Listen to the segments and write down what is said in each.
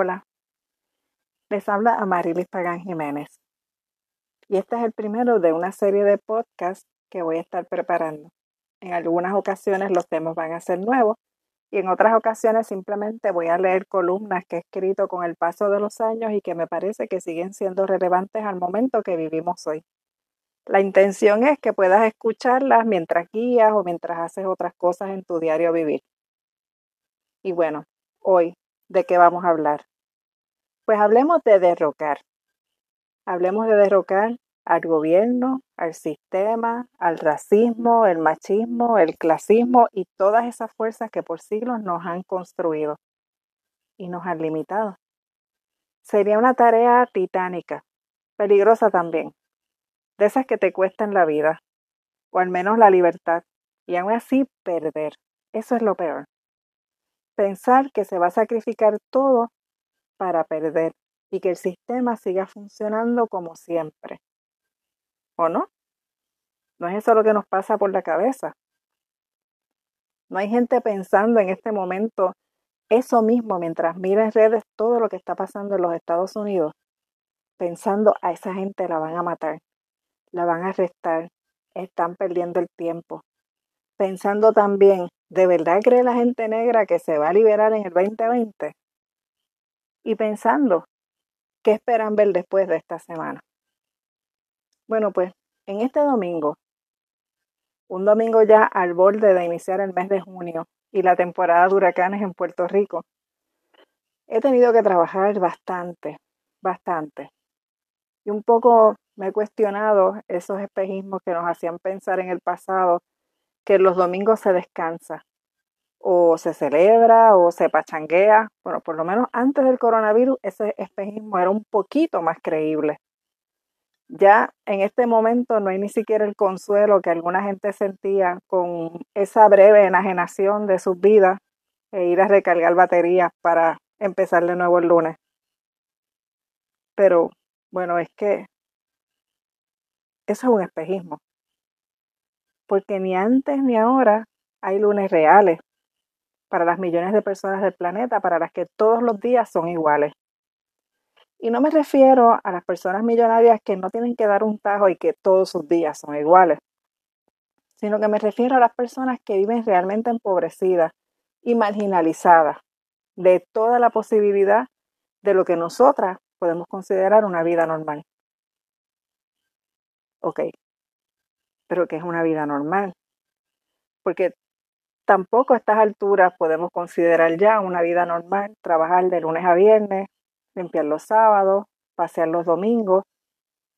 Hola, les habla Amarilis Pagán Jiménez y este es el primero de una serie de podcasts que voy a estar preparando. En algunas ocasiones los temas van a ser nuevos y en otras ocasiones simplemente voy a leer columnas que he escrito con el paso de los años y que me parece que siguen siendo relevantes al momento que vivimos hoy. La intención es que puedas escucharlas mientras guías o mientras haces otras cosas en tu diario vivir. Y bueno, hoy, ¿de qué vamos a hablar? Pues hablemos de derrocar. Hablemos de derrocar al gobierno, al sistema, al racismo, el machismo, el clasismo y todas esas fuerzas que por siglos nos han construido y nos han limitado. Sería una tarea titánica, peligrosa también, de esas que te cuestan la vida, o al menos la libertad, y aún así perder. Eso es lo peor. Pensar que se va a sacrificar todo para perder y que el sistema siga funcionando como siempre. ¿O no? No es eso lo que nos pasa por la cabeza. No hay gente pensando en este momento eso mismo mientras mira en redes todo lo que está pasando en los Estados Unidos, pensando a esa gente la van a matar la van a arrestar, están perdiendo el tiempo. Pensando también, ¿de verdad cree la gente negra que se va a liberar en el 2020? Y pensando, ¿qué esperan ver después de esta semana? Bueno, pues en este domingo, un domingo ya al borde de iniciar el mes de junio y la temporada de huracanes en Puerto Rico, he tenido que trabajar bastante, bastante. Y un poco me he cuestionado esos espejismos que nos hacían pensar en el pasado que los domingos se descansa o se celebra o se pachanguea. Bueno, por lo menos antes del coronavirus ese espejismo era un poquito más creíble. Ya en este momento no hay ni siquiera el consuelo que alguna gente sentía con esa breve enajenación de sus vidas e ir a recargar baterías para empezar de nuevo el lunes. Pero bueno, es que eso es un espejismo. Porque ni antes ni ahora hay lunes reales para las millones de personas del planeta para las que todos los días son iguales. Y no me refiero a las personas millonarias que no tienen que dar un tajo y que todos sus días son iguales, sino que me refiero a las personas que viven realmente empobrecidas y marginalizadas de toda la posibilidad de lo que nosotras podemos considerar una vida normal. Ok, pero que es una vida normal. Porque tampoco a estas alturas podemos considerar ya una vida normal trabajar de lunes a viernes, limpiar los sábados, pasear los domingos,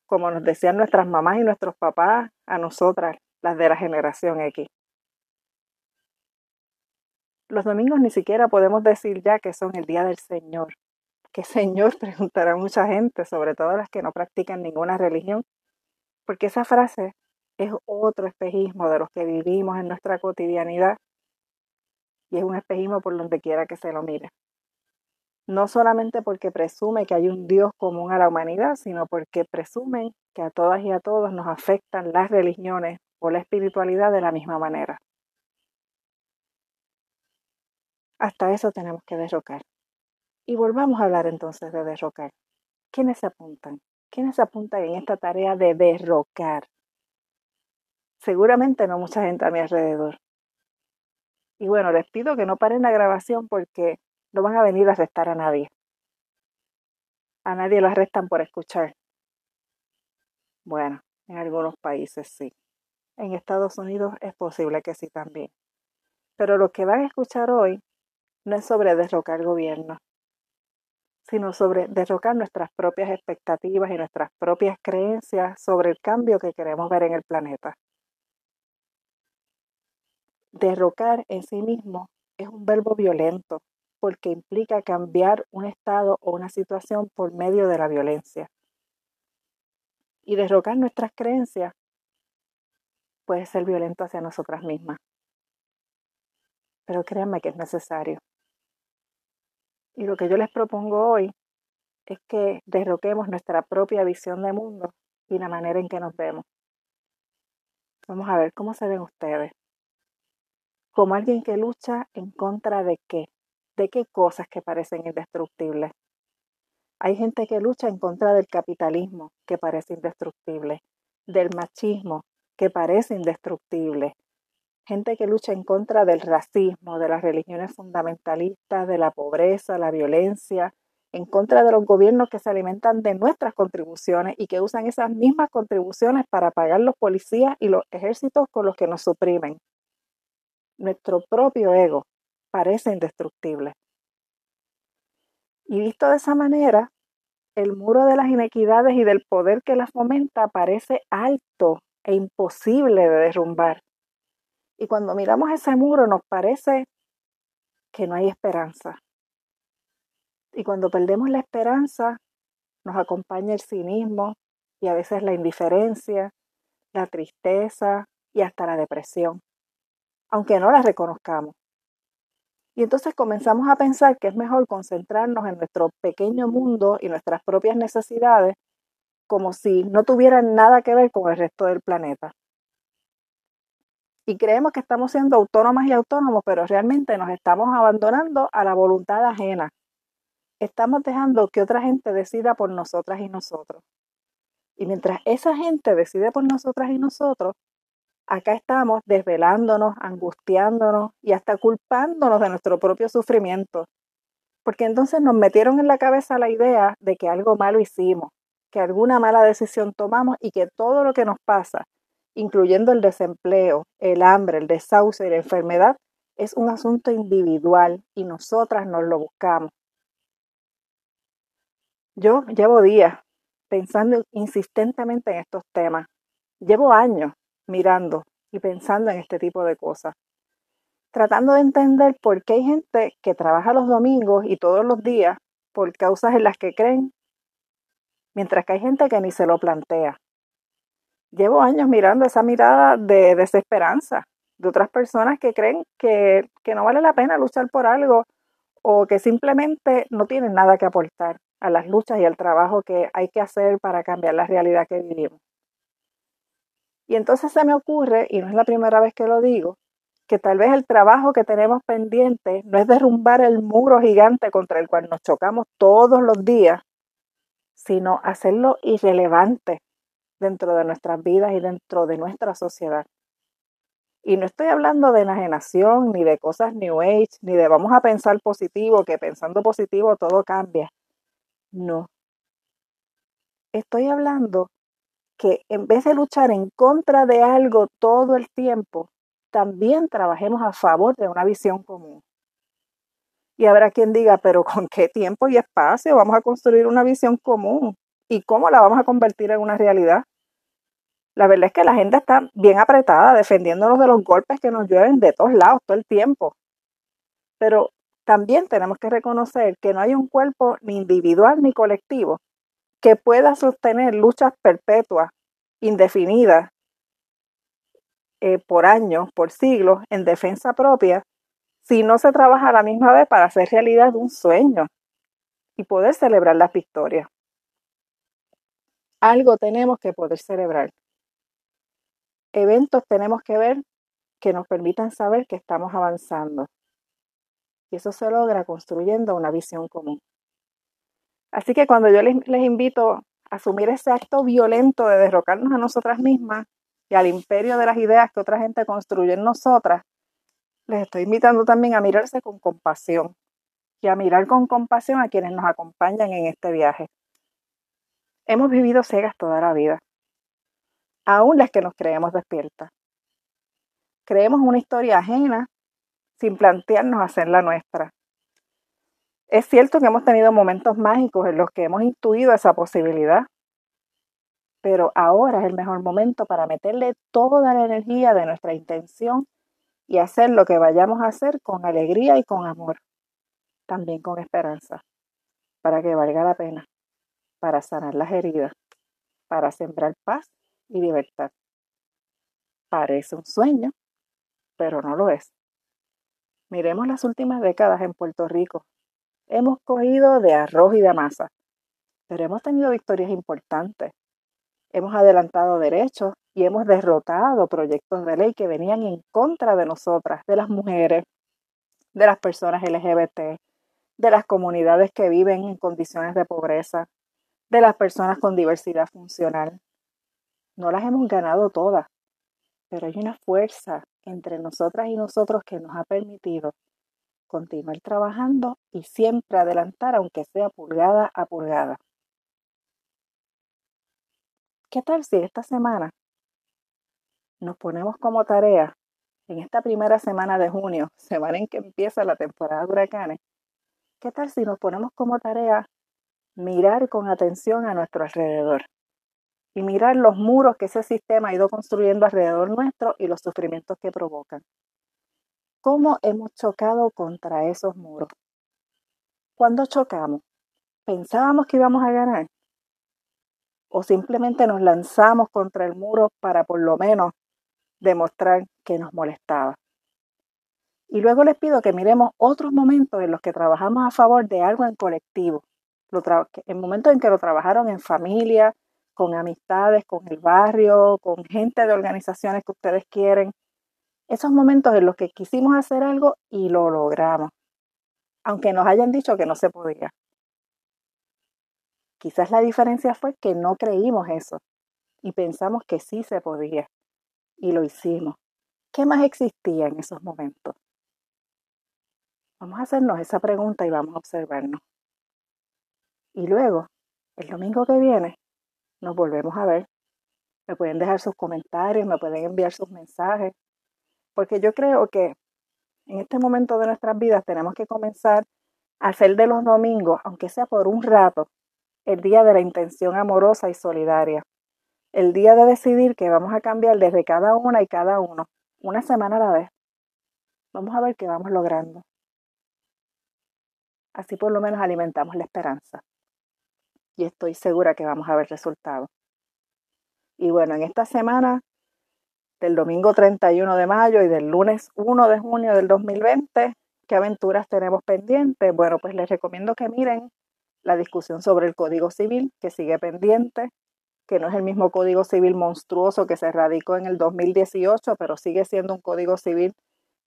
como nos decían nuestras mamás y nuestros papás a nosotras, las de la generación X. Los domingos ni siquiera podemos decir ya que son el día del Señor. ¿Qué Señor? Preguntará mucha gente, sobre todo las que no practican ninguna religión, porque esa frase es otro espejismo de los que vivimos en nuestra cotidianidad y es un espejismo por donde quiera que se lo mire. No solamente porque presume que hay un Dios común a la humanidad, sino porque presumen que a todas y a todos nos afectan las religiones o la espiritualidad de la misma manera. Hasta eso tenemos que derrocar. Y volvamos a hablar entonces de derrocar. ¿Quiénes se apuntan? ¿Quiénes se apuntan en esta tarea de derrocar? Seguramente no mucha gente a mi alrededor. Y bueno, les pido que no paren la grabación porque no van a venir a arrestar a nadie. A nadie lo arrestan por escuchar. Bueno, en algunos países sí. En Estados Unidos es posible que sí también. Pero lo que van a escuchar hoy no es sobre derrocar gobierno, sino sobre derrocar nuestras propias expectativas y nuestras propias creencias sobre el cambio que queremos ver en el planeta. Derrocar en sí mismo es un verbo violento porque implica cambiar un estado o una situación por medio de la violencia. Y derrocar nuestras creencias puede ser violento hacia nosotras mismas. Pero créanme que es necesario. Y lo que yo les propongo hoy es que derroquemos nuestra propia visión de mundo y la manera en que nos vemos. Vamos a ver cómo se ven ustedes. Como alguien que lucha en contra de qué, de qué cosas que parecen indestructibles. Hay gente que lucha en contra del capitalismo, que parece indestructible, del machismo, que parece indestructible, gente que lucha en contra del racismo, de las religiones fundamentalistas, de la pobreza, la violencia, en contra de los gobiernos que se alimentan de nuestras contribuciones y que usan esas mismas contribuciones para pagar los policías y los ejércitos con los que nos suprimen. Nuestro propio ego parece indestructible. Y visto de esa manera, el muro de las inequidades y del poder que las fomenta parece alto e imposible de derrumbar. Y cuando miramos ese muro nos parece que no hay esperanza. Y cuando perdemos la esperanza, nos acompaña el cinismo y a veces la indiferencia, la tristeza y hasta la depresión, aunque no la reconozcamos. Y entonces comenzamos a pensar que es mejor concentrarnos en nuestro pequeño mundo y nuestras propias necesidades como si no tuvieran nada que ver con el resto del planeta. Y creemos que estamos siendo autónomas y autónomos, pero realmente nos estamos abandonando a la voluntad ajena. Estamos dejando que otra gente decida por nosotras y nosotros. Y mientras esa gente decide por nosotras y nosotros, acá estamos desvelándonos, angustiándonos y hasta culpándonos de nuestro propio sufrimiento. Porque entonces nos metieron en la cabeza la idea de que algo malo hicimos, que alguna mala decisión tomamos y que todo lo que nos pasa, incluyendo el desempleo, el hambre, el desahucio y la enfermedad, es un asunto individual y nosotras nos lo buscamos. Yo llevo días pensando insistentemente en estos temas. Llevo años mirando y pensando en este tipo de cosas. Tratando de entender por qué hay gente que trabaja los domingos y todos los días por causas en las que creen, mientras que hay gente que ni se lo plantea. Llevo años mirando esa mirada de desesperanza de otras personas que creen que, que no vale la pena luchar por algo o que simplemente no tienen nada que aportar a las luchas y al trabajo que hay que hacer para cambiar la realidad que vivimos. Y entonces se me ocurre, y no es la primera vez que lo digo, que tal vez el trabajo que tenemos pendiente no es derrumbar el muro gigante contra el cual nos chocamos todos los días, sino hacerlo irrelevante dentro de nuestras vidas y dentro de nuestra sociedad. Y no estoy hablando de enajenación, ni de cosas New Age, ni de vamos a pensar positivo, que pensando positivo todo cambia. No. Estoy hablando que en vez de luchar en contra de algo todo el tiempo, también trabajemos a favor de una visión común. Y habrá quien diga, pero ¿con qué tiempo y espacio vamos a construir una visión común? ¿Y cómo la vamos a convertir en una realidad? La verdad es que la agenda está bien apretada, defendiéndonos de los golpes que nos llueven de todos lados todo el tiempo. Pero también tenemos que reconocer que no hay un cuerpo ni individual ni colectivo que pueda sostener luchas perpetuas, indefinidas, eh, por años, por siglos, en defensa propia, si no se trabaja a la misma vez para hacer realidad un sueño y poder celebrar las victorias. Algo tenemos que poder celebrar. Eventos tenemos que ver que nos permitan saber que estamos avanzando. Y eso se logra construyendo una visión común. Así que cuando yo les, invito a asumir ese acto violento de derrocarnos a nosotras mismas y al imperio de las ideas que otra gente construye en nosotras, les estoy invitando también a mirarse con compasión y a mirar con compasión a quienes nos acompañan en este viaje. Hemos vivido ciegas toda la vida, aún las que nos creemos despiertas. Creemos una historia ajena sin plantearnos hacer la nuestra. Es cierto que hemos tenido momentos mágicos en los que hemos intuido esa posibilidad, pero ahora es el mejor momento para meterle toda la energía de nuestra intención y hacer lo que vayamos a hacer con alegría y con amor, también con esperanza, para que valga la pena, para sanar las heridas, para sembrar paz y libertad. Parece un sueño, pero no lo es. Miremos las últimas décadas en Puerto Rico hemos cogido de arroz y de masa, pero hemos tenido victorias importantes. Hemos adelantado derechos y hemos derrotado proyectos de ley que venían en contra de nosotras, de las mujeres, de las personas LGBT, de las comunidades que viven en condiciones de pobreza, de las personas con diversidad funcional. No las hemos ganado todas, pero hay una fuerza entre nosotras y nosotros que nos ha permitido continuar trabajando y siempre adelantar, aunque sea pulgada a pulgada. ¿Qué tal si esta semana nos ponemos como tarea, en esta primera semana de junio, semana en que empieza la temporada de huracanes, ¿qué tal si nos ponemos como tarea mirar con atención a nuestro alrededor? Y mirar los muros que ese sistema ha ido construyendo alrededor nuestro y los sufrimientos que provocan. ¿Cómo hemos chocado contra esos muros? ¿Cuándo chocamos? ¿Pensábamos que íbamos a ganar? ¿O simplemente nos lanzamos contra el muro para por lo menos demostrar que nos molestaba? Y luego les pido que miremos otros momentos en los que trabajamos a favor de algo en colectivo. En momentos en que lo trabajaron en familia, con amistades, con el barrio, con gente de organizaciones que ustedes quieren. Esos momentos en los que quisimos hacer algo y lo logramos, aunque nos hayan dicho que no se podía. Quizás la diferencia fue que no creímos eso y pensamos que sí se podía y lo hicimos. ¿Qué más existía en esos momentos? Vamos a hacernos esa pregunta y vamos a observarnos. Y luego, el domingo que viene, nos volvemos a ver. Me pueden dejar sus comentarios, me pueden enviar sus mensajes, porque yo creo que en este momento de nuestras vidas tenemos que comenzar a hacer de los domingos, aunque sea por un rato, el día de la intención amorosa y solidaria. El día de decidir que vamos a cambiar desde cada una y cada uno, una semana a la vez. Vamos a ver qué vamos logrando. Así por lo menos alimentamos la esperanza. Y estoy segura que vamos a ver resultados. Y bueno, en esta semana del domingo 31 de mayo y del lunes 1 de junio del 2020, ¿qué aventuras tenemos pendientes? Bueno, pues les recomiendo que miren la discusión sobre el Código Civil, que sigue pendiente, que no es el mismo Código Civil monstruoso que se radicó en el 2018, pero sigue siendo un Código Civil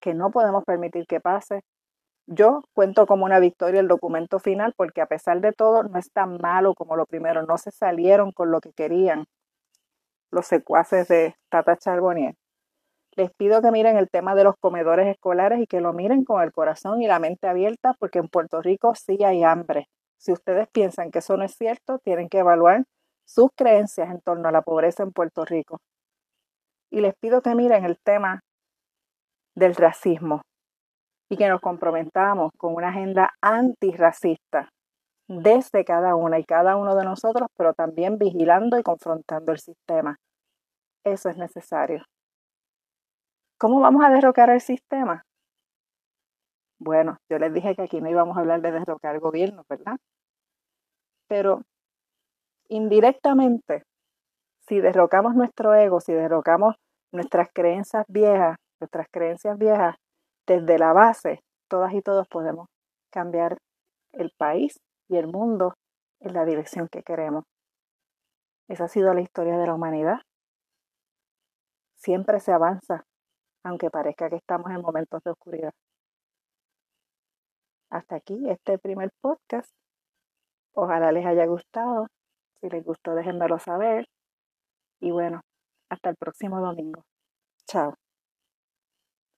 que no podemos permitir que pase. Yo cuento como una victoria el documento final porque a pesar de todo no es tan malo como lo primero, no se salieron con lo que querían los secuaces de Tata Charbonnier. Les pido que miren el tema de los comedores escolares y que lo miren con el corazón y la mente abierta porque en Puerto Rico sí hay hambre. Si ustedes piensan que eso no es cierto, tienen que evaluar sus creencias en torno a la pobreza en Puerto Rico. Y les pido que miren el tema del racismo y que nos comprometamos con una agenda antirracista desde cada una y cada uno de nosotros, pero también vigilando y confrontando el sistema. Eso es necesario. ¿Cómo vamos a derrocar el sistema? Bueno, yo les dije que aquí no íbamos a hablar de derrocar gobierno, ¿verdad? Pero indirectamente, si derrocamos nuestro ego, si derrocamos nuestras creencias viejas, nuestras creencias viejas, desde la base, todas y todos podemos cambiar el país y el mundo en la dirección que queremos. Esa ha sido la historia de la humanidad. Siempre se avanza, aunque parezca que estamos en momentos de oscuridad. Hasta aquí este primer podcast. Ojalá les haya gustado. Si les gustó, déjenmelo saber. Y bueno, hasta el próximo domingo. Chao.